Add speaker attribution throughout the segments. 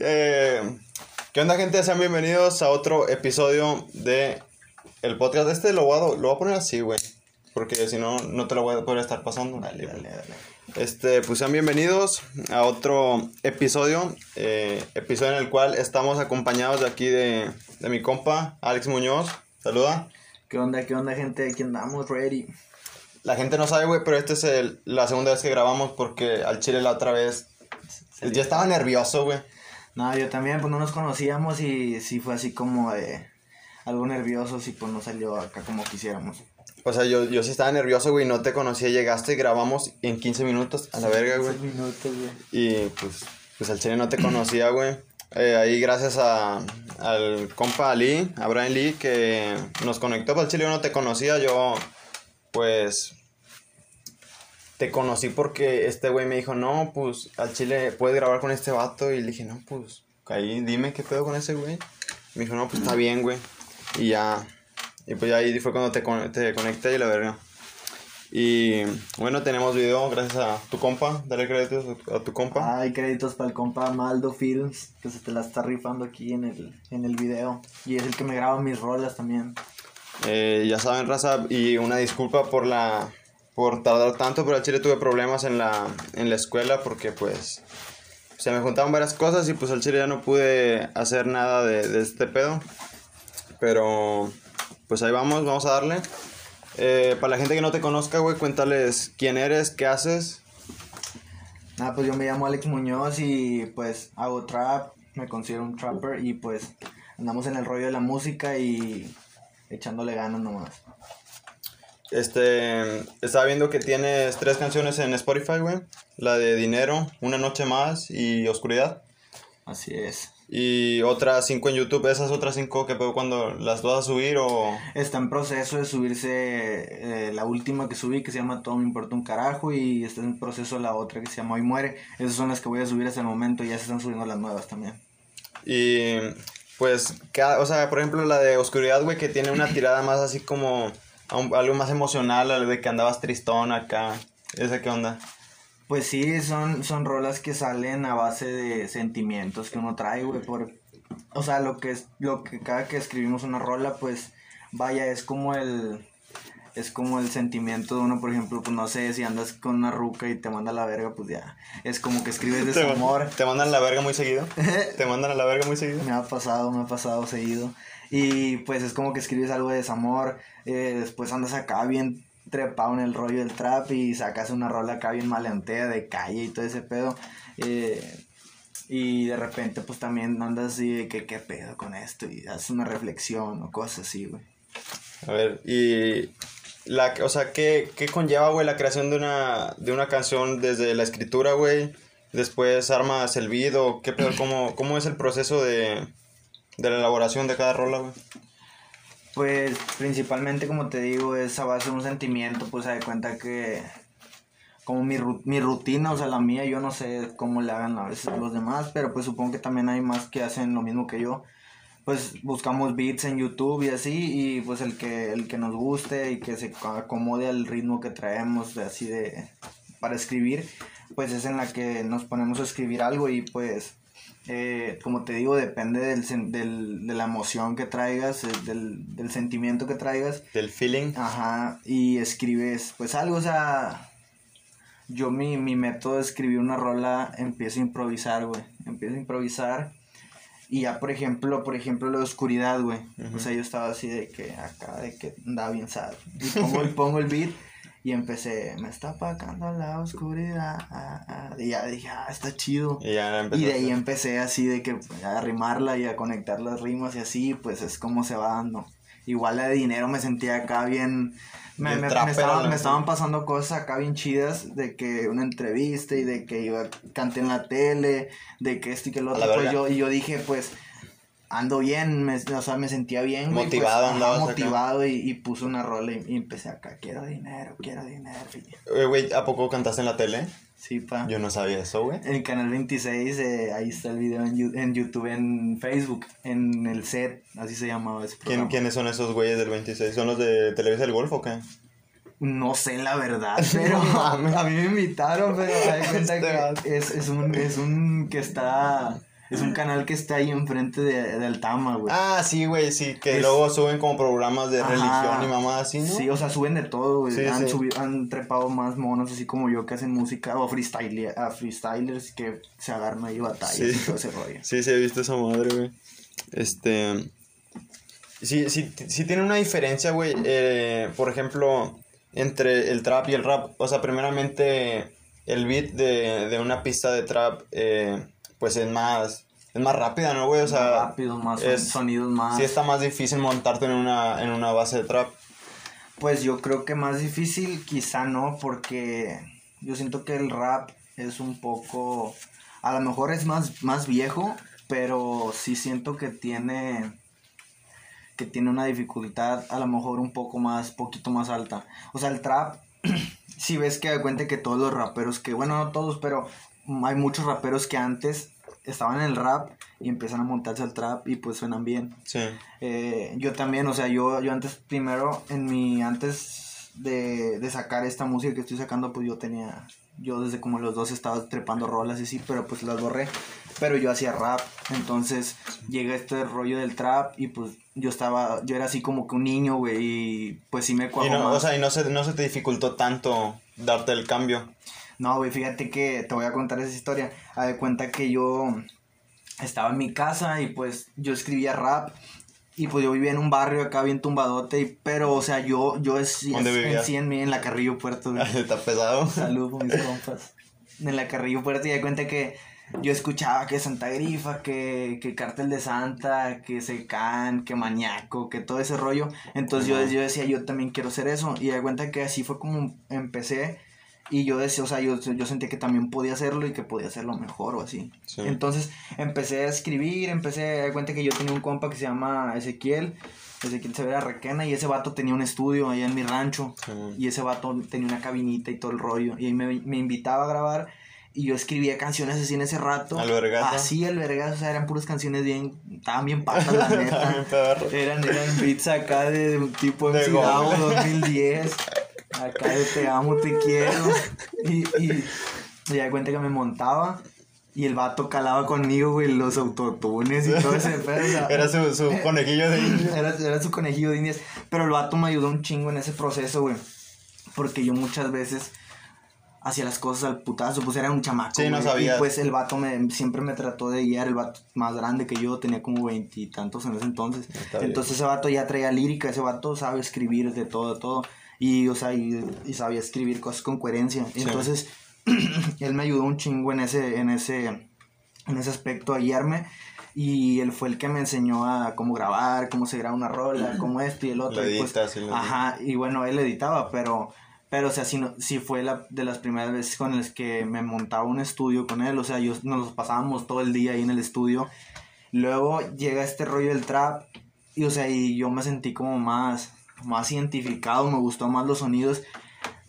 Speaker 1: Eh, ¿Qué onda, gente? Sean bienvenidos a otro episodio de el podcast. Este lo voy a, lo voy a poner así, güey. Porque si no, no te lo voy a poder estar pasando.
Speaker 2: Dale, dale, dale.
Speaker 1: Este, pues sean bienvenidos a otro episodio. eh, episodio en el cual estamos acompañados de aquí de, de mi compa, Alex Muñoz. Saluda.
Speaker 2: ¿Qué onda, qué onda, gente? Aquí andamos, ready.
Speaker 1: La gente no sabe, güey, pero esta es el- la segunda vez que grabamos porque al chile la otra vez. Ya estaba nervioso, güey.
Speaker 2: No, yo también, pues no nos conocíamos y sí fue así como de algo nervioso, y pues no salió acá como quisiéramos.
Speaker 1: O sea, yo, yo sí estaba nervioso, güey, no te conocía, llegaste y grabamos en 15 minutos a la verga, güey.
Speaker 2: minutos, güey.
Speaker 1: Y pues, pues al chile no te conocía, güey. Eh, ahí gracias a, al compa Ali, a Brian Lee, que nos conectó para el chile, yo no te conocía, yo pues te conocí porque este güey me dijo, no, pues al chile puedes grabar con este vato. Y le dije, no, pues ahí dime qué pedo con ese güey. Me dijo, no, pues está bien, güey. Y ya, y pues ya ahí fue cuando te, con- te conecté y la verga. Y bueno, tenemos video gracias a tu compa, dale créditos a tu compa.
Speaker 2: Hay créditos para el compa Maldo Films, que se te la está rifando aquí en el, en el video. Y es el que me graba mis rolas también.
Speaker 1: Eh, ya saben, raza, y una disculpa por la por tardar tanto, pero al chile tuve problemas en la, en la escuela porque pues se me juntaban varias cosas y pues al chile ya no pude hacer nada de, de este pedo. Pero pues ahí vamos, vamos a darle. Eh, para la gente que no te conozca, güey, cuéntales quién eres, qué haces.
Speaker 2: Nada, pues yo me llamo Alex Muñoz y pues hago trap, me considero un trapper y pues andamos en el rollo de la música y echándole ganas nomás.
Speaker 1: Este, estaba viendo que tienes tres canciones en Spotify, güey. La de Dinero, Una Noche Más y Oscuridad.
Speaker 2: Así es.
Speaker 1: Y otras cinco en YouTube, esas otras cinco que puedo cuando las vas a subir o...
Speaker 2: Está en proceso de subirse eh, la última que subí que se llama Todo me importa un carajo y está en proceso la otra que se llama Hoy muere. Esas son las que voy a subir hasta el momento y ya se están subiendo las nuevas también.
Speaker 1: Y pues, cada, o sea, por ejemplo la de Oscuridad, güey, que tiene una tirada más así como... un- algo más emocional, la de que andabas tristón acá. ¿Esa qué onda?
Speaker 2: Pues sí, son, son rolas que salen a base de sentimientos que uno trae, güey, por... O sea, lo que es, lo que cada que escribimos una rola, pues, vaya, es como el... Es como el sentimiento de uno, por ejemplo, pues no sé, si andas con una ruca y te manda a la verga, pues ya, es como que escribes
Speaker 1: ¿Te,
Speaker 2: desamor.
Speaker 1: ¿Te mandan a la verga muy seguido? ¿Te mandan a la verga muy seguido?
Speaker 2: Me ha pasado, me ha pasado seguido. Y pues es como que escribes algo de desamor, eh, después andas acá bien trepado en el rollo del trap y sacas una rola acá bien maleantea de calle y todo ese pedo. eh, y de repente pues también andas así de que qué pedo con esto y haces una reflexión o cosas así, güey.
Speaker 1: A ver, y... La, o sea, ¿qué, qué conlleva, güey, la creación de una, de una canción desde la escritura, güey? Después armas el beat o qué pedo, cómo, cómo es el proceso de, de la elaboración de cada rola.
Speaker 2: Pues principalmente, como te digo, es a base de un sentimiento, pues se da cuenta que como mi, mi rutina, o sea, la mía, yo no sé cómo le hagan a veces los demás, pero pues supongo que también hay más que hacen lo mismo que yo. Pues buscamos beats en YouTube y así, y pues el que, el que nos guste y que se acomode al ritmo que traemos, de así de, para escribir, pues es en la que nos ponemos a escribir algo y pues eh, como te digo, depende del, del- de la emoción que traigas, eh, del, del sentimiento que traigas.
Speaker 1: Del feeling.
Speaker 2: Ajá, y escribes, pues algo, o sea, yo mi, mi método de escribir una rola, empiezo a improvisar, güey, empiezo a improvisar. Y ya, por ejemplo, por ejemplo, la oscuridad, güey. O sea, yo estaba así de que acá, de que andaba bien sad. Y pongo, y pongo el beat y empecé, me está apagando la oscuridad. ah, ah", Y ya dije, ah, está chido.
Speaker 1: Y ya empezó.
Speaker 2: Y de ahí empecé así de que pues, a rimarla y a conectar las rimas y así, pues es como se va dando. Igual la de dinero me sentía acá bien... Me, me- me estaban, me estaban pasando cosas acá bien chidas de que una entrevista y de que iba canté en la tele, de que esto y que lo otro. Pues yo, y yo dije, pues ando bien, me, o sea, me sentía bien. güey, pues,
Speaker 1: Motivado
Speaker 2: ajá,
Speaker 1: acá.
Speaker 2: motivado y, y puse una rola y, y empecé acá, quiero dinero, quiero dinero.
Speaker 1: Eh, Güey, ¿a poco cantaste en la tele?
Speaker 2: Sí, pa.
Speaker 1: Yo no sabía eso, güey.
Speaker 2: En el canal 26, eh, ahí está el video en, en YouTube, en Facebook, en el set, así se llamaba ese
Speaker 1: ¿Quién. ¿Quiénes son esos güeyes del 26? ¿Son los de Televisa del Golfo o qué?
Speaker 2: No sé la verdad, pero a mí me invitaron, pero hay cuenta
Speaker 1: Este
Speaker 2: que es, es un, es un que está Es un canal que está ahí enfrente de, de Altama, güey.
Speaker 1: Ah, sí, güey, sí, que
Speaker 2: Es-
Speaker 1: luego suben como programas de
Speaker 2: Ajá.
Speaker 1: religión y mamá así, ¿no?
Speaker 2: Sí, o sea, suben de todo, güey.
Speaker 1: Sí,
Speaker 2: han,
Speaker 1: sí.
Speaker 2: subi- han trepado más monos así como yo que hacen música o freestyle, a freestylers que se agarran ahí batallas
Speaker 1: Sí.
Speaker 2: y todo ese rollo.
Speaker 1: Sí, sí, he visto esa madre, güey. Este. Sí, sí, sí tiene una diferencia, güey. eh, por ejemplo, entre el trap y el rap. O sea, primeramente, el beat de, de una pista de trap, eh, pues es más. Es más rápida, ¿no, güey? O sea.
Speaker 2: más rápidos, más
Speaker 1: es-
Speaker 2: sonidos más.
Speaker 1: Sí está más difícil montarte en una, en una base de trap.
Speaker 2: Pues yo creo que más difícil quizá no, porque yo siento que el rap es un poco, a lo mejor es más, más viejo, pero sí siento que tiene, que tiene una dificultad a lo mejor un poco más, poquito más alta. O sea, el trap, si ves que da cuenta que todos los raperos que, bueno, no todos, pero hay muchos raperos que antes estaban en el rap y empiezan a montarse al trap y pues suenan bien.
Speaker 1: Sí.
Speaker 2: Eh, yo también, o sea, yo, yo antes, primero, en mi, antes de, de sacar esta música que estoy sacando, pues yo tenía, yo desde como los dos estaba trepando rolas y sí, pero pues las borré. Pero yo hacía rap, entonces llega este rollo del trap y pues yo estaba, yo era así como que un niño, güey, y pues sí me
Speaker 1: no,
Speaker 2: más.
Speaker 1: o sea, y no se, no se te dificultó tanto darte el cambio.
Speaker 2: No, güey, fíjate que te voy a contar esa historia. A de cuenta que yo estaba en mi casa y pues yo escribía rap y pues yo vivía en un barrio acá bien tumbadote, y, pero o sea, yo yo es, en sí en en la Carrillo Puerto. güey.
Speaker 1: Está pesado.
Speaker 2: Saludos mis compas. En la Carrillo Puerto y de cuenta que yo escuchaba que Santa Grifa, que, que Cártel de Santa, que Secan, que Mañaco, que todo ese rollo. Entonces yo, yo decía, yo también quiero hacer eso. Y de cuenta que así fue como empecé. Y yo decía, o sea, yo, yo sentía que también podía hacerlo y que podía hacerlo mejor o así.
Speaker 1: Sí.
Speaker 2: Entonces empecé a escribir, empecé a dar cuenta que yo tenía un compa que se llama Ezequiel, Ezequiel Severa Requena, y ese vato tenía un estudio allá en mi rancho.
Speaker 1: Sí.
Speaker 2: Y ese vato tenía una cabinita y todo el rollo. Y me, me invitaba a grabar. Y yo escribía canciones así en ese rato.
Speaker 1: ¿Al vergazo?
Speaker 2: Así, el vergazo. O sea, eran puras canciones bien. Estaban bien patas, la neta. Eran, eran beats acá de tipo
Speaker 1: De Google.
Speaker 2: Davo 2010. Acá de te amo, te quiero. Y, y, y ya cuenta que me montaba. Y el vato calaba conmigo, güey, los autotunes y todo ese pedo. o sea,
Speaker 1: Era su, su conejillo de India.
Speaker 2: era, era su conejillo de indias. Pero el vato me ayudó un chingo en ese proceso, güey. Porque yo muchas veces hacía las cosas al putazo, pues era un chamaco.
Speaker 1: Sí, no
Speaker 2: güey,
Speaker 1: sabías.
Speaker 2: Y pues el vato me, siempre me trató de guiar, el vato más grande que yo, tenía como veintitantos en ese entonces.
Speaker 1: Está bien.
Speaker 2: Entonces ese vato ya traía lírica, ese vato sabe escribir de todo, de todo. Y, o sea, y, y sabía escribir cosas con coherencia.
Speaker 1: Sí.
Speaker 2: Entonces, él me ayudó un chingo en ese, en ese, en ese aspecto a guiarme. Y él fue el que me enseñó a cómo grabar, cómo se graba una rola, cómo esto y el otro. Y pues,
Speaker 1: editas
Speaker 2: ajá, y bueno, él editaba, pero, pero o sea, sí, no, sí fue la, de las primeras veces con las que me montaba un estudio con él. O sea, yo, nos pasábamos todo el día ahí en el estudio. Luego llega este rollo del trap. Y o sea, y yo me sentí como más, más identificado, me gustó más los sonidos.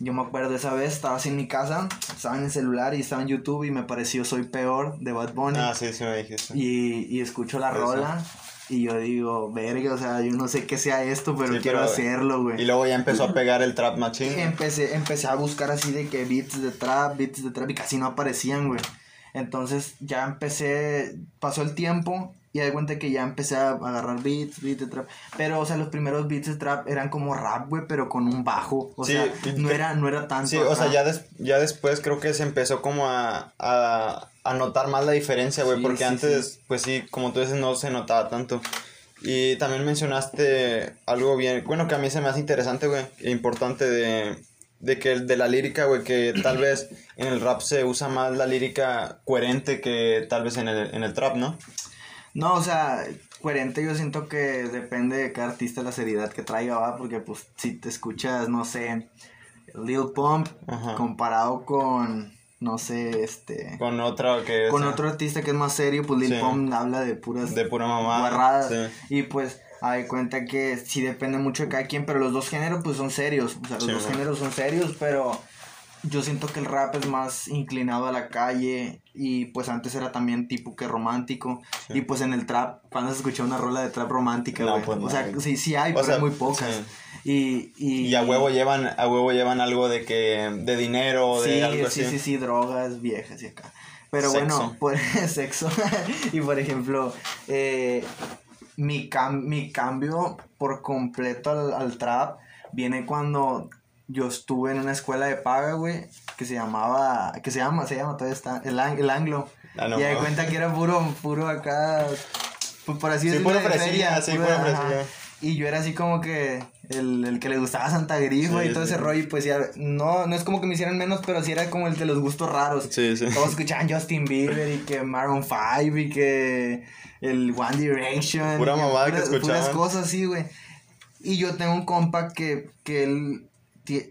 Speaker 2: Yo me acuerdo esa vez, estaba así en mi casa, estaba en el celular y estaba en YouTube y me pareció Soy Peor de Bad Bunny.
Speaker 1: Ah, sí, sí me dijiste.
Speaker 2: y, y escucho la
Speaker 1: Eso.
Speaker 2: rola y yo digo, verga, o sea, yo no sé qué sea esto, pero
Speaker 1: Sí,
Speaker 2: quiero
Speaker 1: pero-
Speaker 2: hacerlo, güey.
Speaker 1: Y luego ya empezó a pegar el trap machine.
Speaker 2: Empecé, empecé a buscar así de que beats de trap, beats de trap y casi no aparecían, güey. Entonces ya empecé, pasó el tiempo y de cuenta que ya empecé a agarrar beats, beats de trap. Pero, o sea, los primeros beats de trap eran como rap, güey, pero con un bajo. O
Speaker 1: Sí,
Speaker 2: sea, no era, no era tanto.
Speaker 1: Sí, o sea, ya, des- ya después creo que se empezó como a, a, a notar más la diferencia, güey,
Speaker 2: Sí,
Speaker 1: porque
Speaker 2: sí,
Speaker 1: antes, pues sí, como tú dices, no se notaba tanto. Y también mencionaste algo bien, bueno, que a mí se me hace interesante, güey, e importante de, de que el de la lírica, güey, que tal vez en el rap se usa más la lírica coherente que tal vez en el, en el trap, ¿no?
Speaker 2: No, o sea, coherente yo siento que depende de cada artista la seriedad que traiga, va, porque pues si te escuchas, no sé, Lil Pump
Speaker 1: Ajá.
Speaker 2: comparado con, no sé, este,
Speaker 1: Con otra que...
Speaker 2: con
Speaker 1: sea,
Speaker 2: otro artista que es más serio, pues Lil
Speaker 1: Sí.
Speaker 2: Pump habla de puras
Speaker 1: De pura mamada.
Speaker 2: guarradas.
Speaker 1: Sí.
Speaker 2: Y pues, hay cuenta que sí depende mucho de cada quien, pero los dos géneros pues son serios. O sea, los
Speaker 1: Sí,
Speaker 2: dos géneros son serios, pero yo siento que el rap es más inclinado a la calle y pues antes era también tipo que romántico.
Speaker 1: Sí.
Speaker 2: Y pues en el trap, cuando se escucha una rola de trap romántica,
Speaker 1: No, pues
Speaker 2: o
Speaker 1: no,
Speaker 2: sea,
Speaker 1: güey.
Speaker 2: sí, sí hay,
Speaker 1: O
Speaker 2: pero
Speaker 1: sea,
Speaker 2: hay muy pocas.
Speaker 1: sí.
Speaker 2: Y, y,
Speaker 1: Y a huevo llevan, a huevo llevan algo de que, de dinero, de
Speaker 2: sí,
Speaker 1: algo
Speaker 2: sí,
Speaker 1: así.
Speaker 2: sí, sí, drogas viejas y acá. Pero bueno, por sexo. y por ejemplo, eh, mi, cam- mi cambio por completo al, al trap viene cuando yo estuve en una escuela de paga, güey, que se llamaba, que se llama, se llama, todavía está, el, el Anglo.
Speaker 1: Ah, no
Speaker 2: y de
Speaker 1: mames.
Speaker 2: cuenta que era puro, puro acá, pues por así
Speaker 1: Sí,
Speaker 2: decirlo,
Speaker 1: pura
Speaker 2: de
Speaker 1: fresilla, sí,
Speaker 2: ajá.
Speaker 1: fresilla.
Speaker 2: Y yo era así como que el, el que le gustaba Santa Grifa
Speaker 1: Sí,
Speaker 2: y todo
Speaker 1: sí.
Speaker 2: ese rollo, y pues ya, no, no es como que me hicieran menos, pero sí era como el de los gustos raros.
Speaker 1: Sí, sí.
Speaker 2: Todos escuchaban Justin Bieber y que Maroon 5 y que el One Direction.
Speaker 1: Pura mamada que escuchaban.
Speaker 2: Puras cosas así, güey. Y yo tengo un compa que, que él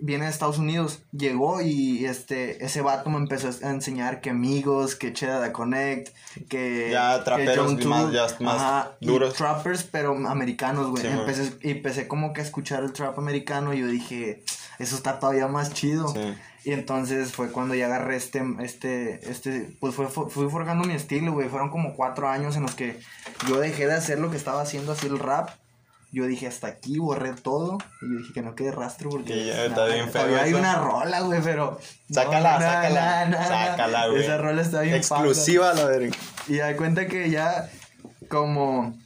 Speaker 2: viene de Estados Unidos, llegó y este ese vato me empezó a enseñar que amigos, que Cheda da Connect, que
Speaker 1: Ya traperos más- ya más
Speaker 2: ajá, y
Speaker 1: duros.
Speaker 2: trappers pero americanos, güey.
Speaker 1: Sí,
Speaker 2: empecé, y empecé como que a escuchar el trap americano y yo dije, eso está todavía más chido.
Speaker 1: Sí.
Speaker 2: Y entonces fue cuando ya agarré este, este, este, pues fue- fui forjando mi estilo, güey. Fueron como cuatro años en los que yo dejé de hacer lo que estaba haciendo así el rap. Yo dije, hasta aquí, borré todo. Y yo dije que no quede rastro porque...
Speaker 1: Y ya está bien feo
Speaker 2: todavía hay una rola, güey, pero...
Speaker 1: Sácala,
Speaker 2: no,
Speaker 1: sácala. sácala, güey.
Speaker 2: Esa rola está bien
Speaker 1: Exclusiva, la verga.
Speaker 2: y da cuenta que ya como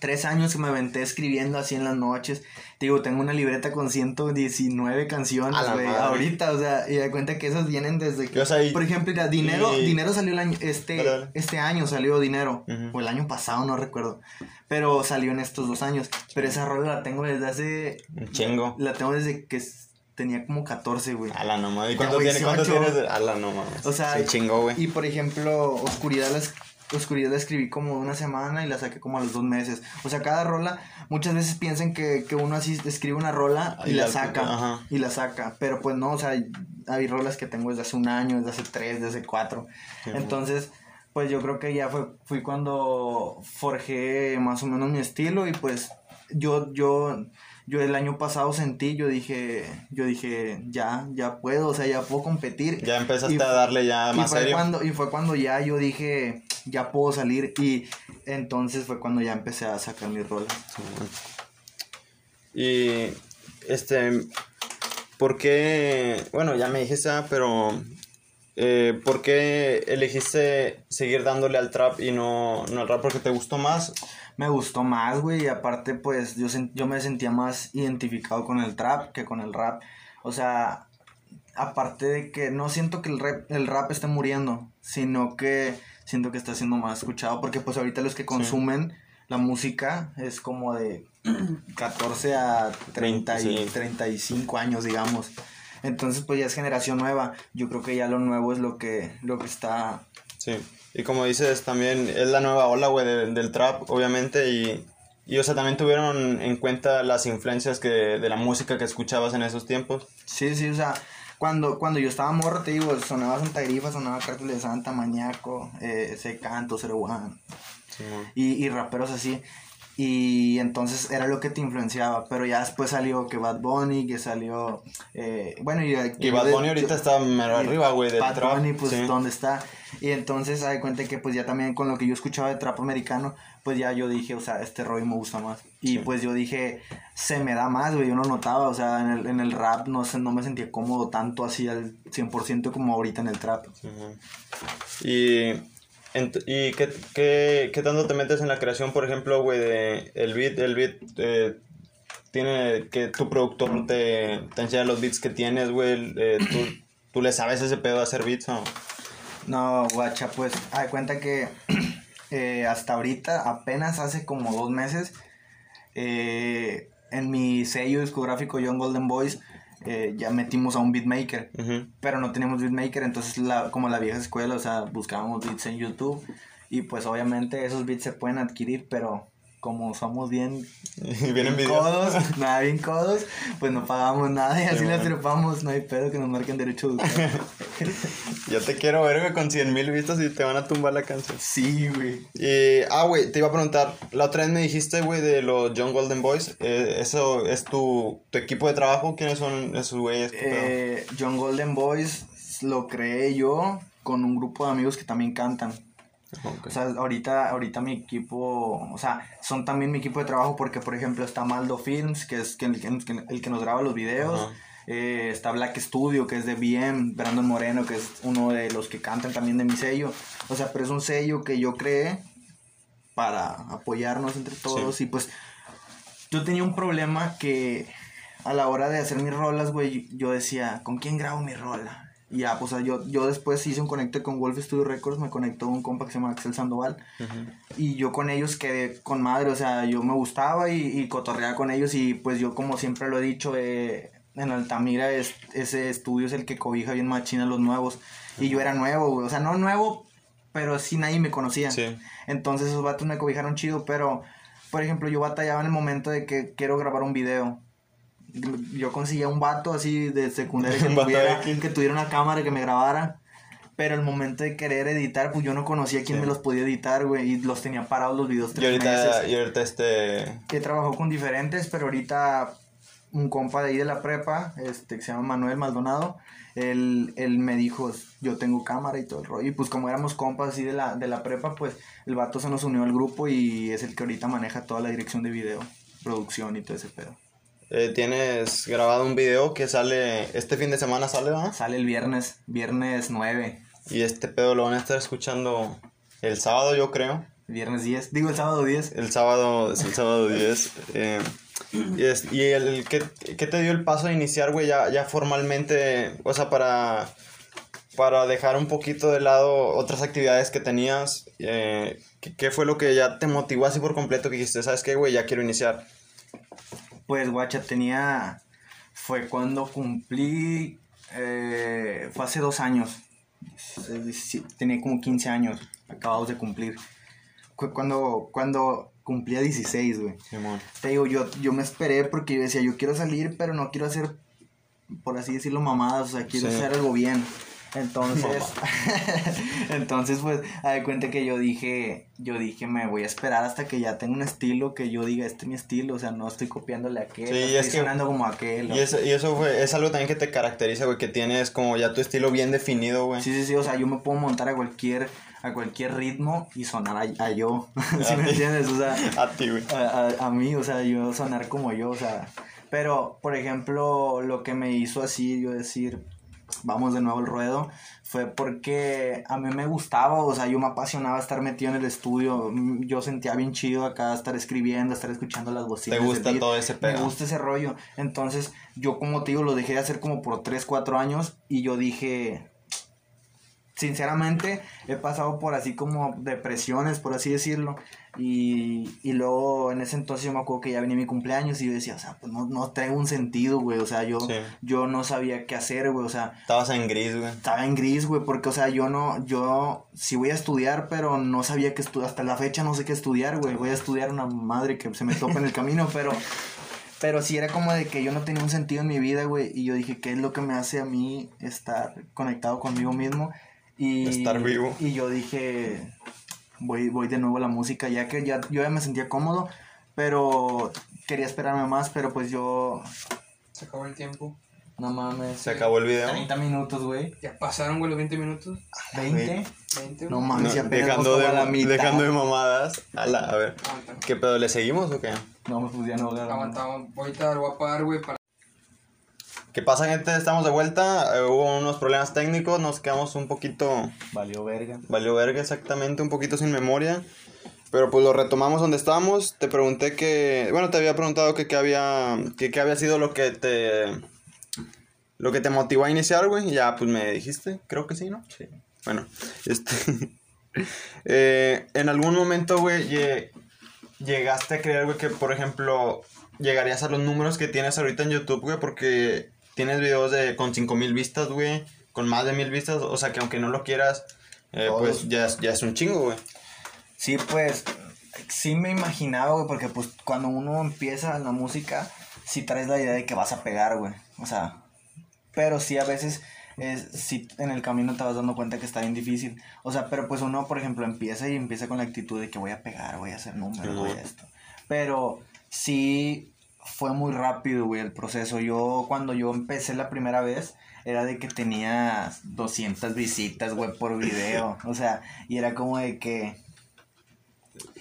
Speaker 2: tres años que me aventé escribiendo así en las noches. Digo, tengo una libreta con 119
Speaker 1: A
Speaker 2: canciones, güey. Ahorita, o sea, y da cuenta que esas vienen desde que...
Speaker 1: O sea, y-
Speaker 2: por ejemplo, mira, dinero,
Speaker 1: y-
Speaker 2: dinero salió el año, este,
Speaker 1: Dale, dale.
Speaker 2: este año salió dinero. O el año pasado, no recuerdo. Pero salió en estos dos años. Pero esa rola la tengo desde hace...
Speaker 1: Un chingo.
Speaker 2: La tengo desde que tenía como 14, güey.
Speaker 1: A la no mames. ¿Y cuánto tiene? ¿Cuánto
Speaker 2: 18.
Speaker 1: tienes? A la no mames.
Speaker 2: O sea,
Speaker 1: Se chingó, güey.
Speaker 2: Y por ejemplo, Oscuridad la, es- Oscuridad la escribí como una semana y la saqué como a los dos meses. O sea, cada rola, muchas veces piensan que, que uno así escribe una rola y,
Speaker 1: Y
Speaker 2: la
Speaker 1: la-
Speaker 2: saca.
Speaker 1: ajá.
Speaker 2: Y la saca. Pero pues no, o sea, hay rolas que tengo desde hace un año, desde hace tres, desde hace cuatro. Entonces, pues yo creo que ya fue, fui cuando forjé más o menos mi estilo y pues yo, yo, yo el año pasado sentí, yo dije, yo dije, ya, ya puedo, o sea, ya puedo competir.
Speaker 1: Ya empezaste
Speaker 2: Y-
Speaker 1: a darle ya
Speaker 2: Y
Speaker 1: más
Speaker 2: fue,
Speaker 1: serio.
Speaker 2: cuando, y fue cuando ya yo dije, ya puedo salir. Y entonces fue cuando ya empecé a sacar mis rolas.
Speaker 1: Y este, ¿por qué? Bueno, ya me dijiste, ah, pero eh, ¿por qué elegiste seguir dándole al trap y no, no al rap? ¿Porque te gustó más?
Speaker 2: Me gustó más, güey. Y aparte, pues yo, yo me sentía más identificado con el trap que con el rap. O sea, aparte de que no siento que el rap, el rap esté muriendo, sino que siento que está siendo más escuchado. Porque pues ahorita los que consumen la música es como de 14 a 30 y
Speaker 1: Sí.
Speaker 2: 35 años, digamos. Entonces, pues ya es generación nueva. Yo creo que ya lo nuevo es lo que, lo que está
Speaker 1: Sí. Y como dices, también es la nueva ola, güey, de- del trap, obviamente, y, y, o sea, también tuvieron en cuenta las influencias que, de la música que escuchabas en esos tiempos.
Speaker 2: Sí, sí, o sea, cuando, cuando yo estaba morro, te digo, sonaba Santa Grifa, sonaba Cártel de Santa, Mañaco, eh, ese canto, Zero One, y, y raperos así. Y entonces era lo que te influenciaba, pero ya después salió que Bad Bunny, que salió, eh, bueno, y,
Speaker 1: Y Bad Bunny ahorita está mero arriba, güey, del
Speaker 2: Bad
Speaker 1: trap.
Speaker 2: Bunny, pues,
Speaker 1: sí.
Speaker 2: ¿dónde está? Y entonces, hay cuenta que, pues, ya también con lo que yo escuchaba de trap americano, pues, ya yo dije, o sea, este rollo me gusta más. Y,
Speaker 1: Sí.
Speaker 2: pues, yo dije, se me da más, güey, yo no notaba, o sea, en el, en el rap no, no me sentía cómodo tanto así al 100% como ahorita en el trap.
Speaker 1: Ujú. Y, y ¿qué, qué, qué tanto te metes en la creación, por ejemplo, güey, de el beat, el beat eh, tiene que tu productor te, te enseña los beats que tienes, güey, eh, tú, tú le sabes ese pedo de hacer beats o
Speaker 2: No, guacha, pues, hay cuenta que eh, hasta ahorita, apenas hace como dos meses, en mi sello discográfico Young Golden Boys, eh, ya metimos a un beatmaker. Pero no teníamos beatmaker, entonces la, como la vieja escuela, o sea, buscábamos beats en YouTube y pues obviamente esos beats se pueden adquirir, pero como somos bien, codos, nada bien codos, pues no pagamos nada y así
Speaker 1: Sí,
Speaker 2: trepamos, no hay pedo que nos marquen derecho de.
Speaker 1: Yo te quiero ver, güey, con 100 mil vistas y te van a tumbar la canción.
Speaker 2: Sí, güey.
Speaker 1: Ah, güey, te iba a preguntar, la otra vez me dijiste, güey, de los John Golden Boys, eh, ¿eso es tu, tu equipo de trabajo? ¿Quiénes son esos güeyes?
Speaker 2: Eh, John Golden Boys lo creé yo con un grupo de amigos que también cantan. O sea, ahorita, ahorita mi equipo, o sea, son también mi equipo de trabajo porque, por ejemplo, está Maldo Films, que es el, que- el que nos graba los videos. Eh, está Black Studio, que es de BM, Brandon Moreno, que es uno de los que cantan también de mi sello. O sea, pero es un sello que yo creé para apoyarnos entre todos. Y pues yo tenía un problema que a la hora de hacer mis rolas, güey, yo decía, ¿con quién grabo mi rola? Y ya, pues yo, yo después hice un conecte con Wolf Studio Records, me conectó un compa que se llama Axel Sandoval. Y yo con ellos quedé con madre, o sea, yo me gustaba y, y cotorreaba con ellos. Y pues yo, como siempre lo he dicho, eh, en Altamira es, ese estudio es el que cobija bien machina los nuevos. Y yo era nuevo, güey. O sea, no nuevo, pero sí nadie me conocía. Entonces esos vatos me cobijaron chido, pero, por ejemplo, yo batallaba en el momento de que quiero grabar un video yo conseguía un vato así de secundaria que, tuviera, que tuviera una cámara que me grabara. Pero el momento de querer editar, pues yo no conocía quién me los podía editar, güey. Y los tenía parados los videos
Speaker 1: tres y ahorita, Y ahorita este...
Speaker 2: Que trabajó con diferentes, pero ahorita un compa de ahí de la prepa, este, que se llama Manuel Maldonado, él, él me dijo, yo tengo cámara y todo el rollo. Y pues como éramos compas así de la, de la prepa, pues el vato se nos unió al grupo y es el que ahorita maneja toda la dirección de video, producción y todo ese pedo.
Speaker 1: Eh, tienes grabado un video que sale, este fin de semana sale, ¿no?
Speaker 2: Sale el viernes, viernes 9.
Speaker 1: Y este pedo lo van a estar escuchando el sábado, yo creo.
Speaker 2: Viernes 10, digo el sábado 10.
Speaker 1: El sábado, es el sábado 10. Eh, y, es, y el, ¿qué, te dio el paso a iniciar, güey, ya, ya formalmente, o sea, para, para dejar un poquito de lado otras actividades que tenías? Eh, ¿qué, ¿Qué fue lo que ya te motivó así por completo que dijiste, sabes qué, güey, ya quiero iniciar?
Speaker 2: Pues, guacha, tenía. Fue cuando cumplí. Eh, fue hace dos años. Tenía como 15 años, acabados de cumplir. Fue cuando, cuando cumplía 16, güey. Te digo, yo, yo me esperé porque yo decía, yo quiero salir, pero no quiero hacer, por así decirlo, mamadas. O sea, quiero hacer algo bien. Entonces, entonces pues, a de cuenta que yo dije, yo dije, me voy a esperar hasta que ya tenga un estilo que yo diga, este es mi estilo, o sea, no estoy copiándole a aquel, sí, estoy sonando como aquel.
Speaker 1: Y eso, y eso fue, es algo también que te caracteriza, güey, que tienes como ya tu estilo bien definido, güey.
Speaker 2: Sí, sí, sí, o sea, yo me puedo montar a cualquier, a cualquier ritmo y sonar a, yo, ¿sí me entiendes? O sea,
Speaker 1: a ti, güey.
Speaker 2: A, a, a mí, o sea, yo sonar como yo, o sea, pero, por ejemplo, lo que me hizo así, yo decir vamos de nuevo al ruedo, fue porque a mí me gustaba, o sea, yo me apasionaba estar metido en el estudio, yo sentía bien chido acá estar escribiendo, estar escuchando las bocinas.
Speaker 1: ¿Te gusta todo ese pedo?
Speaker 2: Me gusta ese rollo. Entonces, yo como te digo, lo dejé de hacer como por 3, 4 años y yo dije, sinceramente, he pasado por así como depresiones, por así decirlo. Y, y luego en ese entonces yo me acuerdo que ya venía mi cumpleaños y yo decía, o sea, pues no, no traigo un sentido, güey. O sea, yo, yo no sabía qué hacer, güey. O sea.
Speaker 1: Estabas en gris, güey.
Speaker 2: Estaba en gris, güey, porque, o sea, yo no, yo sí voy a estudiar, pero no sabía qué estudiar. Hasta la fecha no sé qué estudiar, güey. Voy a estudiar una madre que se me topa en el camino, pero. Pero sí era como de que yo no tenía un sentido en mi vida, güey. Y yo dije, ¿qué es lo que me hace a mí estar conectado conmigo mismo? Y,
Speaker 1: estar vivo.
Speaker 2: Y yo dije, voy, voy de nuevo a la música, ya que ya, yo ya me sentía cómodo, pero quería esperarme más, pero pues yo...
Speaker 3: Se acabó el tiempo.
Speaker 2: No mames.
Speaker 1: Se acabó el video.
Speaker 2: 30 minutos, güey.
Speaker 3: Ya pasaron, güey, los 20 minutos.
Speaker 2: ¿20?
Speaker 3: 20.
Speaker 2: No mames, ya
Speaker 1: dejando, de, la mitad. dejando de mamadas. A, la, a ver. ¿Qué pedo? ¿Le seguimos o qué?
Speaker 2: No, pues ya no.
Speaker 3: Aguantamos. Ahorita lo voy a apagar, güey, para
Speaker 1: ¿Qué pasa, gente? Estamos de vuelta. Eh, hubo unos problemas técnicos, nos quedamos un poquito.
Speaker 2: Valió verga.
Speaker 1: Valió verga, exactamente, un poquito sin memoria. Pero pues lo retomamos donde estábamos. Te pregunté que. Bueno, te había preguntado que qué había. Que qué había sido lo que te. Lo que te motivó a iniciar, güey. Y ya, pues me dijiste. Creo que sí, ¿no?
Speaker 2: Sí.
Speaker 1: Bueno, este. eh, en algún momento, güey, llegaste a creer, güey, que por ejemplo. Llegarías a los números que tienes ahorita en YouTube, güey, porque tienes videos de con 5000 vistas, güey, con más de mil vistas, o sea que aunque no lo quieras, eh, pues ya, ya es un chingo, güey.
Speaker 2: Sí, pues sí me imaginaba, güey, porque pues cuando uno empieza la música, sí traes la idea de que vas a pegar, güey. O sea, pero sí a veces es, si en el camino te vas dando cuenta que está bien difícil. O sea, pero pues uno, por ejemplo, empieza y empieza con la actitud de que voy a pegar, voy a hacer números, voy a esto. Pero sí fue muy rápido, güey, el proceso. Yo, cuando yo empecé la primera vez, era de que tenía 200 visitas, güey, por video. O sea, y era como de que...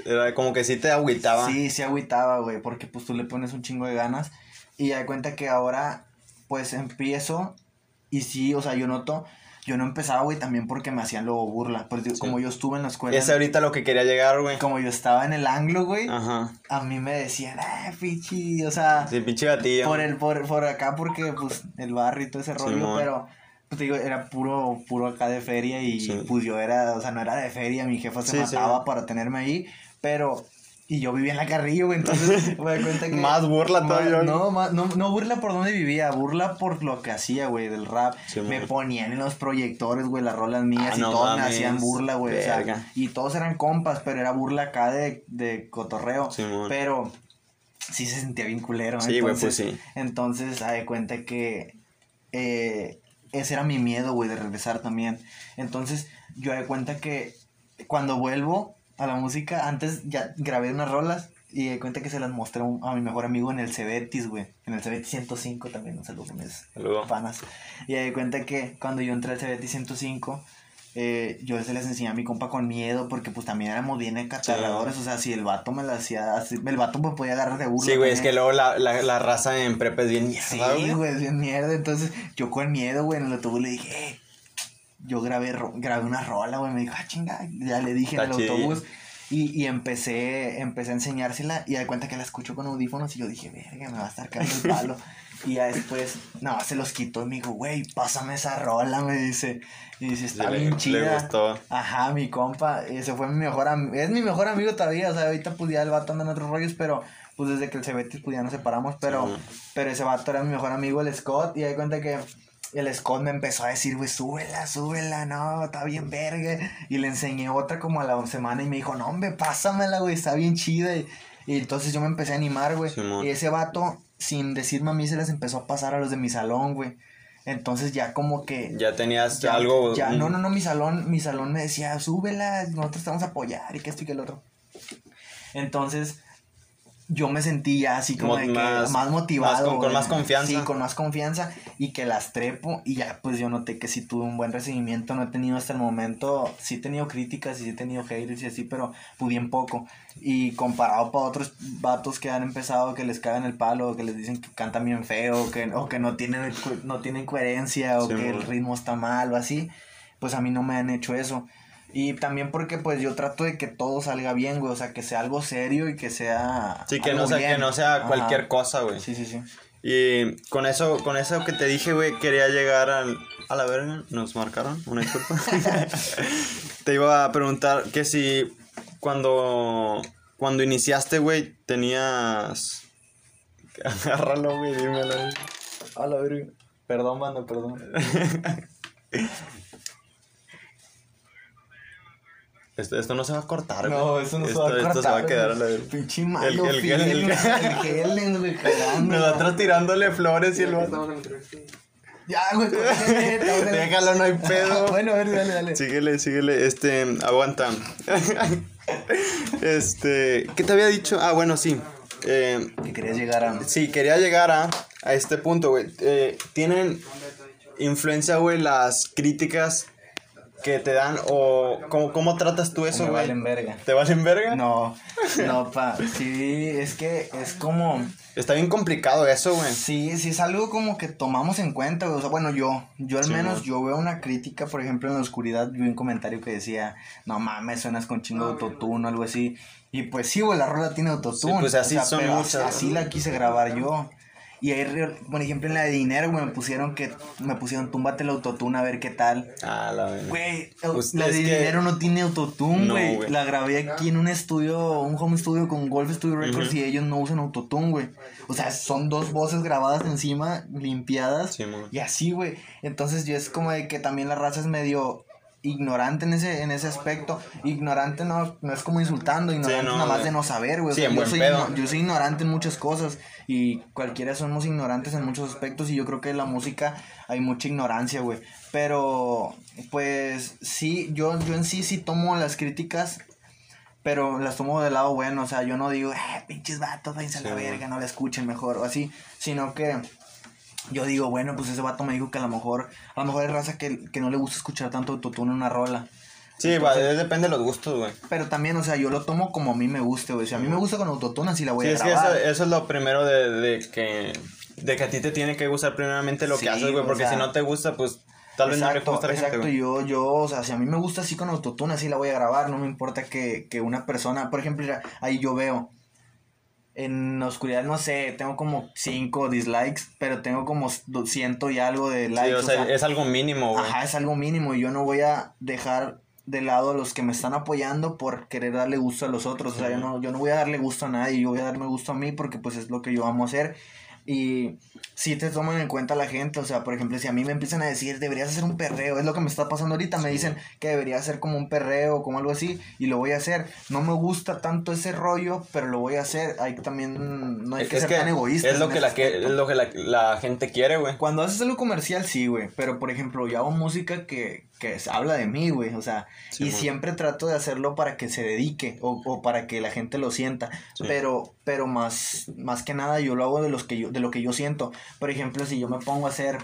Speaker 1: Era como que sí te agüitaba.
Speaker 2: Sí, sí agüitaba, güey, porque pues tú le pones un chingo de ganas. Y ya cuenta que ahora pues empiezo y sí, o sea, yo noto, yo no empezaba, güey, también porque me hacían luego burla. Porque como yo estuve en la escuela,
Speaker 1: Es ahorita lo que quería llegar, güey.
Speaker 2: como yo estaba en el anglo, güey,
Speaker 1: Ajá.
Speaker 2: a mí me decían, ah, pichi, o sea,
Speaker 1: Sí, pinche gatillo.
Speaker 2: por el, por, por acá porque, pues, el barrio y todo ese rollo, pero, pues, te digo, era puro, puro acá de feria y,
Speaker 1: Sí.
Speaker 2: pues, yo era, o sea, no era de feria, mi jefa se
Speaker 1: Sí, sí.
Speaker 2: mataba para tenerme ahí, pero... Y yo vivía en la Carrillo, güey, entonces me doy cuenta que...
Speaker 1: Más burla todavía.
Speaker 2: No, no, no burla por donde vivía, burla por lo que hacía, güey, del rap.
Speaker 1: Sí,
Speaker 2: me ponían en los proyectores, güey, las rolas mías
Speaker 1: Ah,
Speaker 2: y
Speaker 1: no
Speaker 2: todos me hacían burla, güey. O sea, y todos eran compas, pero era burla acá de, de cotorreo.
Speaker 1: Simón.
Speaker 2: pero sí se sentía bien culero.
Speaker 1: Sí, güey,
Speaker 2: entonces-
Speaker 1: pues sí.
Speaker 2: Entonces, da de cuenta que eh, ese era mi miedo, güey, de regresar también. Entonces, yo de cuenta que cuando vuelvo a la música, antes ya grabé unas rolas y de cuenta que se las mostré a a mi mejor amigo en el Cebetis, güey. En el Cebetis 105 también, un saludo con mis
Speaker 1: Saludo.
Speaker 2: panas. Y de cuenta que cuando yo entré al Cebetis 105, eh, yo se les enseñé a mi compa con miedo porque pues también éramos bien encatarradores. O sea, si el vato me lo hacía, así- el vato me podía agarrar de burla.
Speaker 1: Sí, güey, es que luego la, la, la raza en prepa es bien
Speaker 2: Sí,
Speaker 1: mierda, güey.
Speaker 2: güey, es bien mierda. Entonces, yo con miedo, güey, en el autobús le dije, eh, yo grabé, ro- grabé una rola, güey. Me dijo, ah, chinga. Ya le dije en el autobús. Y, y empecé, empecé a enseñársela y de cuenta que la escucho con audífonos y yo dije, verga, me va a estar cayendo el palo. y ya después, no, se los quitó y me dijo, güey, pásame esa rola, me dice. Y dice, está
Speaker 1: le-
Speaker 2: bien
Speaker 1: le
Speaker 2: chida.
Speaker 1: gustó.
Speaker 2: Ajá, mi compa, ese fue mi mejor amigo, es mi mejor amigo todavía, o sea, ahorita pues ya el vato anda en otros rollos, pero pues desde que el Cebetis pues ya nos separamos, pero,
Speaker 1: Sí.
Speaker 2: pero ese vato era mi mejor amigo, el Scott, y de cuenta que el Scott me empezó a decir, güey, súbela, súbela, no, está bien verga, y le enseñé otra como a la semana y me dijo, no, hombre, pásamela, güey, está bien chida, y, y entonces yo me empecé a animar, güey, y ese vato, sin decirme a mí, se les empezó a pasar a los de mi salón, güey, entonces ya como que...
Speaker 1: Ya tenías
Speaker 2: Ya,
Speaker 1: algo.
Speaker 2: ya, no, no, no, mi salón, mi salón me decía, súbela, nosotros te vamos a apoyar y que esto y que el otro. Entonces, yo me sentí ya así como
Speaker 1: Mo-
Speaker 2: de que
Speaker 1: más-
Speaker 2: más, motivado.
Speaker 1: más con- más confianza.
Speaker 2: Sí, con más confianza y que las trepo y ya pues yo noté que sí tuve un buen recibimiento, no he tenido hasta el momento, sí he tenido críticas y sí he tenido haters y así, pero pues bien poco. Y comparado para otros vatos que han empezado, que les cagan el palo, que les dicen que cantan bien feo, que, o que no tienen, no tienen coherencia, o
Speaker 1: Sí,
Speaker 2: que el ritmo está mal o así, pues a mí no me han hecho eso. Y también porque pues yo trato de que todo salga bien, güey, o sea, que sea algo serio y que sea...
Speaker 1: Sí, que
Speaker 2: algo
Speaker 1: no sea, que
Speaker 2: bien.
Speaker 1: no sea
Speaker 2: Ajá.
Speaker 1: cualquier cosa, güey.
Speaker 2: Sí, sí, sí.
Speaker 1: Y con eso, con eso que te dije, güey, quería llegar al, a la verga. Nos marcaron, una disculpa. te iba a preguntar que si cuando, cuando iniciaste, güey, tenías... Agárralo, güey, dímelo. güey.
Speaker 2: A la verga. Perdón, mano, perdón.
Speaker 1: Esto, esto no se va a cortar, güey.
Speaker 2: No, eso no se
Speaker 1: Esto-
Speaker 2: va a cortar.
Speaker 1: Esto se va a quedar a la.
Speaker 2: Pinche malo,
Speaker 1: El- el-
Speaker 2: Phil,
Speaker 1: el-
Speaker 2: el Helen, güey, cagando.
Speaker 1: Nosotros tirándole flores y el.
Speaker 2: Ya, güey,
Speaker 1: Déjalo, no hay pedo.
Speaker 2: Bueno, a ver, dale, dale.
Speaker 1: Síguele, síguele, este, aguanta. este, ¿qué te había dicho? Ah, bueno, sí. Eh,
Speaker 2: Que querías llegar a...
Speaker 1: sí, quería llegar a, a este punto, güey. Eh, ¿Tienen influencia, güey, las críticas que te dan o cómo, cómo tratas tú eso, güey?
Speaker 2: valen verga.
Speaker 1: ¿Te valen verga?
Speaker 2: No, no, pa. Sí, es que es como...
Speaker 1: Está bien complicado eso, güey.
Speaker 2: Sí, sí es algo como que tomamos en cuenta, güey. O sea, bueno, yo, yo al
Speaker 1: Sí,
Speaker 2: menos, yo veo una crítica, por ejemplo, en la oscuridad, vi un comentario que decía, no mames, suenas con chingo de autotune o algo así. Y pues sí, güey, la rola tiene autotune.
Speaker 1: Sí, pues así son muchas,
Speaker 2: Así la quise grabar yo. Y ahí, por ejemplo, en la de dinero, güey, me pusieron que, me pusieron, túmbate el autotune a ver qué tal.
Speaker 1: Ah, la verga.
Speaker 2: Güey,
Speaker 1: Pues
Speaker 2: la de
Speaker 1: que-
Speaker 2: dinero no tiene autotune, güey. la grabé aquí en un estudio, un home studio con Golf Studio Records y ellos no usan autotune, güey. O sea, son dos voces grabadas encima, limpiadas.
Speaker 1: Sí,
Speaker 2: y así, güey. Entonces yo es como de que también la raza es medio ignorante en ese, en ese aspecto. Ignorante no, no es como insultando, ignorante
Speaker 1: no,
Speaker 2: nada más de no saber, güey. O sea, yo, soy,
Speaker 1: pedo.
Speaker 2: yo soy ignorante en muchas cosas y cualquiera somos ignorantes en muchos aspectos y yo creo que en la música hay mucha ignorancia, güey. Pero, pues, sí, yo, yo en sí sí tomo las críticas, pero las tomo del lado bueno, o sea, yo no digo, eh, pinches vatos, váyanse a la verga, no la escuchen mejor, o así, sino que yo digo, bueno, pues ese vato me dijo que a lo mejor, a lo mejor es raza que, que no le gusta escuchar tanto autotune en una rola.
Speaker 1: Sí, va, depende de los gustos, güey.
Speaker 2: Pero también, o sea, yo lo tomo como a mí me guste, güey. Si a mí me gusta con autotune, así la voy
Speaker 1: Sí,
Speaker 2: a
Speaker 1: es que
Speaker 2: grabar.
Speaker 1: eso, eso es lo primero de, de que de que a ti te tiene que gustar primeramente lo
Speaker 2: Sí,
Speaker 1: que haces, güey,
Speaker 2: o
Speaker 1: porque
Speaker 2: sea,
Speaker 1: si no te gusta, pues tal vez no le
Speaker 2: exacto,
Speaker 1: gusta a la gente,
Speaker 2: exacto,
Speaker 1: güey.
Speaker 2: yo, yo, o sea, si a mí me gusta así con autotune, así la voy a grabar, no me importa que, que una persona, por ejemplo, ahí yo veo, en oscuridad, no sé, tengo como 5 dislikes, pero tengo como 200 y algo de likes,
Speaker 1: Sí, o sea,
Speaker 2: o sea,
Speaker 1: es algo mínimo, güey.
Speaker 2: Ajá, es algo mínimo y yo no voy a dejar de lado a los que me están apoyando por querer darle gusto a los otros. O sea, yo no, yo no voy a darle gusto a nadie, yo voy a darme gusto a mí porque pues es lo que yo amo hacer. Y si te toman en cuenta la gente, o sea, por ejemplo, si a mí me empiezan a decir, deberías hacer un perreo, es lo que me está pasando ahorita, me dicen que debería hacer como un perreo, como algo así, y lo voy a hacer. No me gusta tanto ese rollo, pero lo voy a hacer. Hay también, no hay
Speaker 1: Es
Speaker 2: que ser tan egoísta.
Speaker 1: es lo que, la, que, es lo que la, la gente quiere, güey.
Speaker 2: Cuando haces algo comercial, sí, güey. Pero, por ejemplo, yo hago música que, que habla de mí, güey. O sea,
Speaker 1: Sí,
Speaker 2: y
Speaker 1: güey.
Speaker 2: siempre trato de hacerlo para que se dedique o, o para que la gente lo sienta.
Speaker 1: Sí.
Speaker 2: Pero, pero más, más que nada yo lo hago de, los que yo, de lo que yo siento. Por ejemplo, si yo me pongo a hacer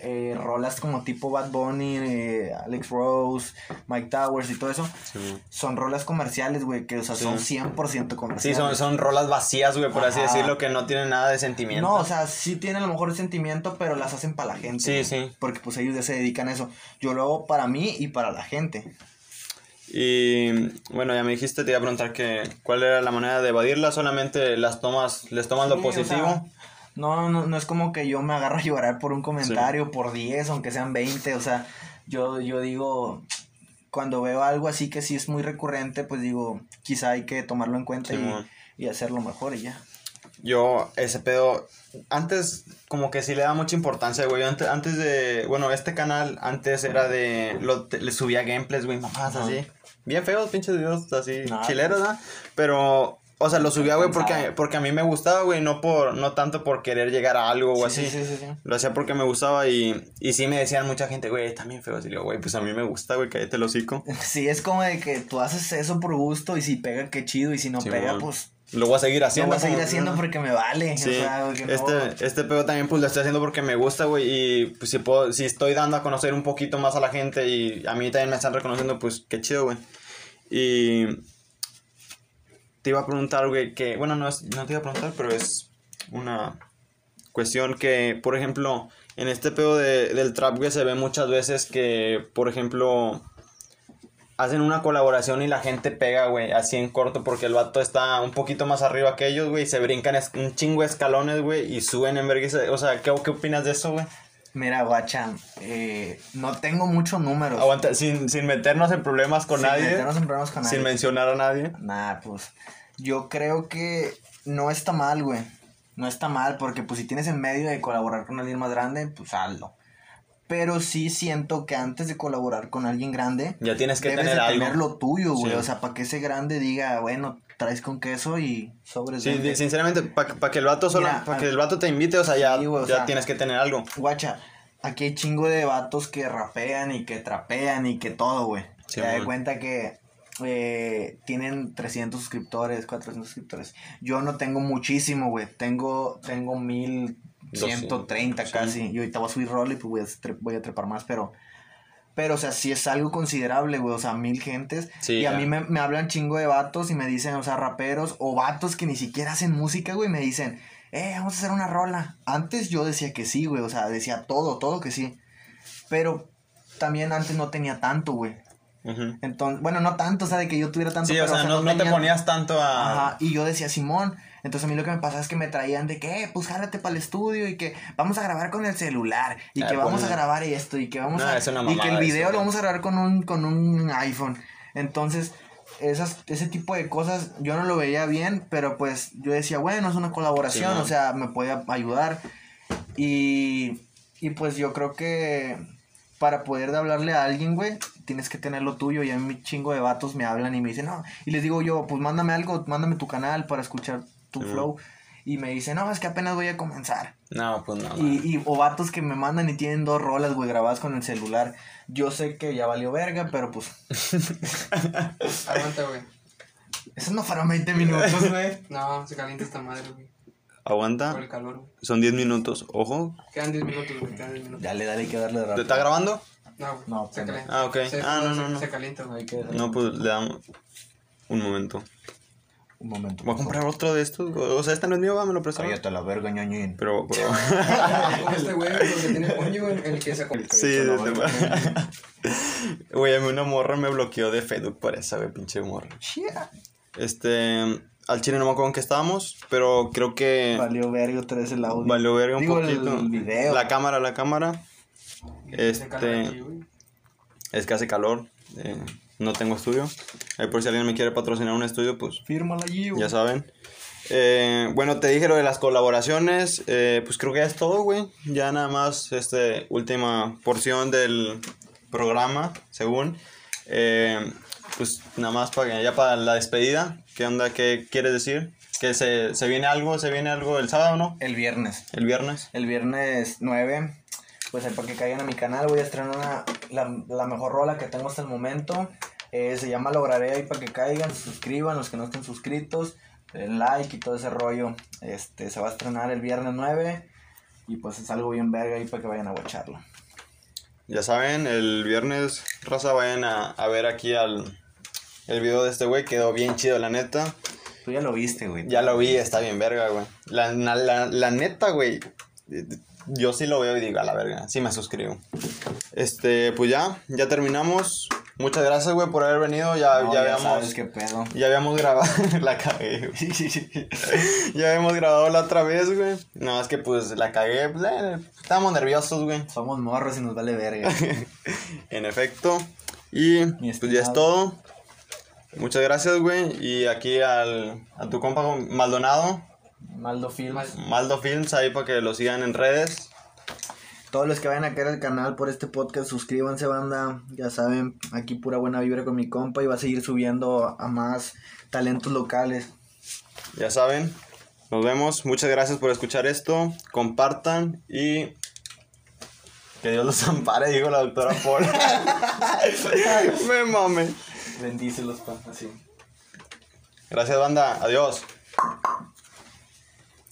Speaker 2: eh, rolas como tipo Bad Bunny, eh, Alex Rose, Mike Towers y todo eso,
Speaker 1: Sí,
Speaker 2: son rolas comerciales, güey, que o sea,
Speaker 1: Sí.
Speaker 2: son 100%
Speaker 1: Sí,
Speaker 2: comerciales.
Speaker 1: son, son rolas vacías, güey, por así decirlo, que no tienen nada de sentimiento.
Speaker 2: No, o sea, sí tienen a lo mejor el sentimiento, pero las hacen para la gente.
Speaker 1: Sí, sí.
Speaker 2: Porque pues ellos ya se dedican a eso. Yo lo hago para mí y para la gente.
Speaker 1: Y bueno, ya me dijiste, te iba a preguntar que cuál era la manera de evadirla, solamente las tomas, les tomas lo
Speaker 2: Sí, o
Speaker 1: positivo.
Speaker 2: sea, no, no, no es como que yo me agarro a llorar por un comentario, por 10, aunque sean 20. O sea, yo, yo digo, cuando veo algo así que sí es muy recurrente, pues digo, quizá hay que tomarlo en cuenta
Speaker 1: Sí,
Speaker 2: y, y hacerlo mejor y ya.
Speaker 1: Yo, ese pedo, antes como que sí le da mucha importancia, güey. Antes, antes de, bueno, este canal antes era de, lo, te- le subía gameplays, güey, mamás así. Bien feos, pinches videos así,
Speaker 2: Nah,
Speaker 1: chileros, ¿no? Pero, o sea, lo subía, güey, porque, porque a mí me gustaba, güey, no por, no tanto por querer llegar a algo o
Speaker 2: Sí,
Speaker 1: así.
Speaker 2: sí, sí, sí.
Speaker 1: Lo hacía porque me gustaba y, y sí me decían mucha gente, güey, también feo. Y digo, güey, pues a mí me gusta, güey, cállate el hocico.
Speaker 2: Sí, es como de que tú haces eso por gusto y si pega, qué chido. Y si no pega, pues
Speaker 1: Lo voy a seguir
Speaker 2: lo
Speaker 1: haciendo.
Speaker 2: voy a seguir haciendo porque me vale.
Speaker 1: Sí,
Speaker 2: o sea, que no-
Speaker 1: este, este pedo también pues lo estoy haciendo porque me gusta, güey, y pues si puedo, si estoy dando a conocer un poquito más a la gente y a mí también me están reconociendo, pues qué chido, güey. Y te iba a preguntar, güey, que, bueno, no, es, no te iba a preguntar, pero es una cuestión que, por ejemplo, en este pedo de- del trap, güey, se ve muchas veces que, por ejemplo, hacen una colaboración y la gente pega, güey, así en corto porque el vato está un poquito más arriba que ellos, güey, y se brincan un chingo de escalones, güey, y suben en vergüenza. O sea, ¿qué, qué opinas de eso, güey?
Speaker 2: Mira, guacha, eh, no tengo muchos números.
Speaker 1: Aguanta, sin, sin meternos en problemas con
Speaker 2: Sin
Speaker 1: nadie,
Speaker 2: meternos en problemas con
Speaker 1: sin
Speaker 2: nadie.
Speaker 1: mencionar a nadie.
Speaker 2: Nah, pues yo creo que no está mal, güey. No está mal porque pues si tienes en medio de colaborar con alguien más grande, pues hazlo. Pero sí siento que antes de colaborar con alguien grande,
Speaker 1: Ya tienes que
Speaker 2: debes
Speaker 1: tener
Speaker 2: de
Speaker 1: algo.
Speaker 2: tener lo tuyo, güey.
Speaker 1: Sí.
Speaker 2: O sea, para que ese grande diga, bueno, traes con queso y sobres.
Speaker 1: Sí, sinceramente, para que el vato solo,
Speaker 2: Mira,
Speaker 1: para que
Speaker 2: al-
Speaker 1: el vato te invite, o sea, ya,
Speaker 2: Sí, güey, o
Speaker 1: ya
Speaker 2: sea,
Speaker 1: tienes que tener algo.
Speaker 2: Guacha, aquí hay chingo de vatos que rapean y que trapean y que todo, güey.
Speaker 1: Sí,
Speaker 2: Te das cuenta que eh, tienen 300 suscriptores, 400 suscriptores. Yo no tengo muchísimo, güey. Tengo, tengo 1130
Speaker 1: Sí.
Speaker 2: casi. Y ahorita voy a subir rol y pues voy a, voy a trepar más, pero... Pero, o sea, sí es algo considerable, güey. O sea, mil gentes.
Speaker 1: Sí,
Speaker 2: y a
Speaker 1: ya.
Speaker 2: mí me, me hablan chingo de vatos y me dicen, o sea, raperos o vatos que ni siquiera hacen música, güey. Me dicen, eh, vamos a hacer una rola. Antes yo decía que sí, güey. O sea, decía todo, todo que sí. Pero también antes no tenía tanto, güey.
Speaker 1: Ujú.
Speaker 2: Entonces, bueno, no tanto, o sea, de que yo tuviera tanto.
Speaker 1: Sí, o
Speaker 2: pero,
Speaker 1: sea, no, no te ponías tanto a...
Speaker 2: Ajá, y yo decía, Simón. Entonces a mí lo que me pasaba es que me traían de que, eh, pues jálate para el estudio y que vamos a grabar con el celular y
Speaker 1: Ah,
Speaker 2: que vamos
Speaker 1: pues,
Speaker 2: a grabar esto y que vamos
Speaker 1: No,
Speaker 2: a...
Speaker 1: es una
Speaker 2: y que el video
Speaker 1: eso,
Speaker 2: lo vamos a grabar con un, con un iPhone. Entonces, esas, ese tipo de cosas yo no lo veía bien, pero pues yo decía, bueno, es una colaboración,
Speaker 1: Sí,
Speaker 2: o sea, me puede ayudar. Y, y pues yo creo que para poder hablarle a alguien, güey, tienes que tener lo tuyo. Y a mí chingo de vatos me hablan y me dicen, no. Y les digo yo, pues mándame algo, mándame tu canal para escuchar tu
Speaker 1: Sí.
Speaker 2: flow. Y me dicen, no, es que apenas voy a comenzar.
Speaker 1: No, pues no.
Speaker 2: Y, y, o vatos que me mandan y tienen dos rolas, güey, grabadas con el celular. Yo sé que ya valió verga, pero pues.
Speaker 3: Aguanta, güey.
Speaker 2: Eso no fueron 20 minutos, güey.
Speaker 3: No, se calienta esta madre, güey.
Speaker 1: Aguanta.
Speaker 3: Por el calor, güey.
Speaker 1: Son 10 minutos. Ojo.
Speaker 3: Quedan 10 minutos, güey. Quedan 10 minutos.
Speaker 2: Dale, dale, hay que darle de
Speaker 1: ¿Te
Speaker 2: rápido.
Speaker 1: está grabando?
Speaker 3: No, güey.
Speaker 2: No,
Speaker 3: se
Speaker 2: pues
Speaker 3: calienta.
Speaker 1: Ah, ok.
Speaker 3: Se-
Speaker 1: Ah, no, no, no.
Speaker 3: Se calienta, güey.
Speaker 2: Hay que darle-
Speaker 1: No, pues le damos un momento.
Speaker 2: Un momento.
Speaker 1: Voy a comprar otro de estos. güey. O sea, este no es mío, va, me lo prestaron.
Speaker 2: Cállate la verga, ñoñín.
Speaker 1: Pero,
Speaker 3: este güey, el que tiene coño, el, el que se
Speaker 1: sí,
Speaker 2: no,
Speaker 1: de- Güey, a mí una morra me bloqueó de Facebook por esa, güey, pinche morra. Este. Al chile no me acuerdo en qué estábamos, pero creo que.
Speaker 2: Valió verga otra vez el audio.
Speaker 1: Valió verga un
Speaker 2: Digo,
Speaker 1: poquito.
Speaker 2: el video.
Speaker 1: La cámara, la cámara.
Speaker 3: Este.
Speaker 1: Este. Es que hace calor. eh, no tengo estudio. Ahí por si alguien me quiere patrocinar un estudio, pues
Speaker 2: Fírmala allí, güey.
Speaker 1: ya saben. Eh, bueno, te dije lo de las colaboraciones. eh, pues creo que ya es todo, güey. Ya nada más, este, última porción del programa, según. Eh, pues nada más para ya para la despedida. ¿Qué onda? ¿Qué quieres decir? ¿Que se, se viene algo? ¿Se viene algo el sábado, no?
Speaker 2: El viernes.
Speaker 1: ¿El viernes?
Speaker 2: El viernes 9, pues ahí para que caigan a mi canal, voy a estrenar una, la, la mejor rola que tengo hasta el momento. Eh, se llama Lograré ahí para que caigan, se suscriban, los que no estén suscritos, den like y todo ese rollo. Este, se va a estrenar el viernes 9 y pues es algo bien verga ahí para que vayan a watcharlo.
Speaker 1: Ya saben, el viernes, raza, vayan a, a ver aquí al el video de este güey. Quedó bien chido, la neta.
Speaker 2: Tú ya lo viste, güey.
Speaker 1: Ya lo vi, está bien verga, güey. La, la, la, la neta, güey. Yo sí lo veo y digo, a la verga. Sí me suscribo. Este, pues ya, ya terminamos. Muchas gracias, güey, por haber venido. Ya,
Speaker 2: No,
Speaker 1: ya
Speaker 2: ya
Speaker 1: habíamos.
Speaker 2: sabes qué pedo.
Speaker 1: Ya habíamos grabado. la cagué, güey. Ya habíamos grabado la otra vez, güey. Nada más que pues la cagué. pues, eh, estábamos nerviosos, güey.
Speaker 2: Somos morros y nos vale verga.
Speaker 1: En efecto. Y pues ya es todo. Muchas gracias, güey. Y aquí al, a tu compa Maldonado,
Speaker 2: Maldo Films.
Speaker 1: Maldo Films, ahí para que lo sigan en redes.
Speaker 2: Todos los que vayan a caer al canal por este podcast, suscríbanse, banda. Ya saben, aquí pura buena vibra con mi compa y va a seguir subiendo a más talentos locales.
Speaker 1: Ya saben. Nos vemos. Muchas gracias por escuchar esto. Compartan y. Que Dios los ampare, dijo la doctora Paul. Me mame.
Speaker 2: Bendícelos, pa, así.
Speaker 1: Gracias, banda. Adiós.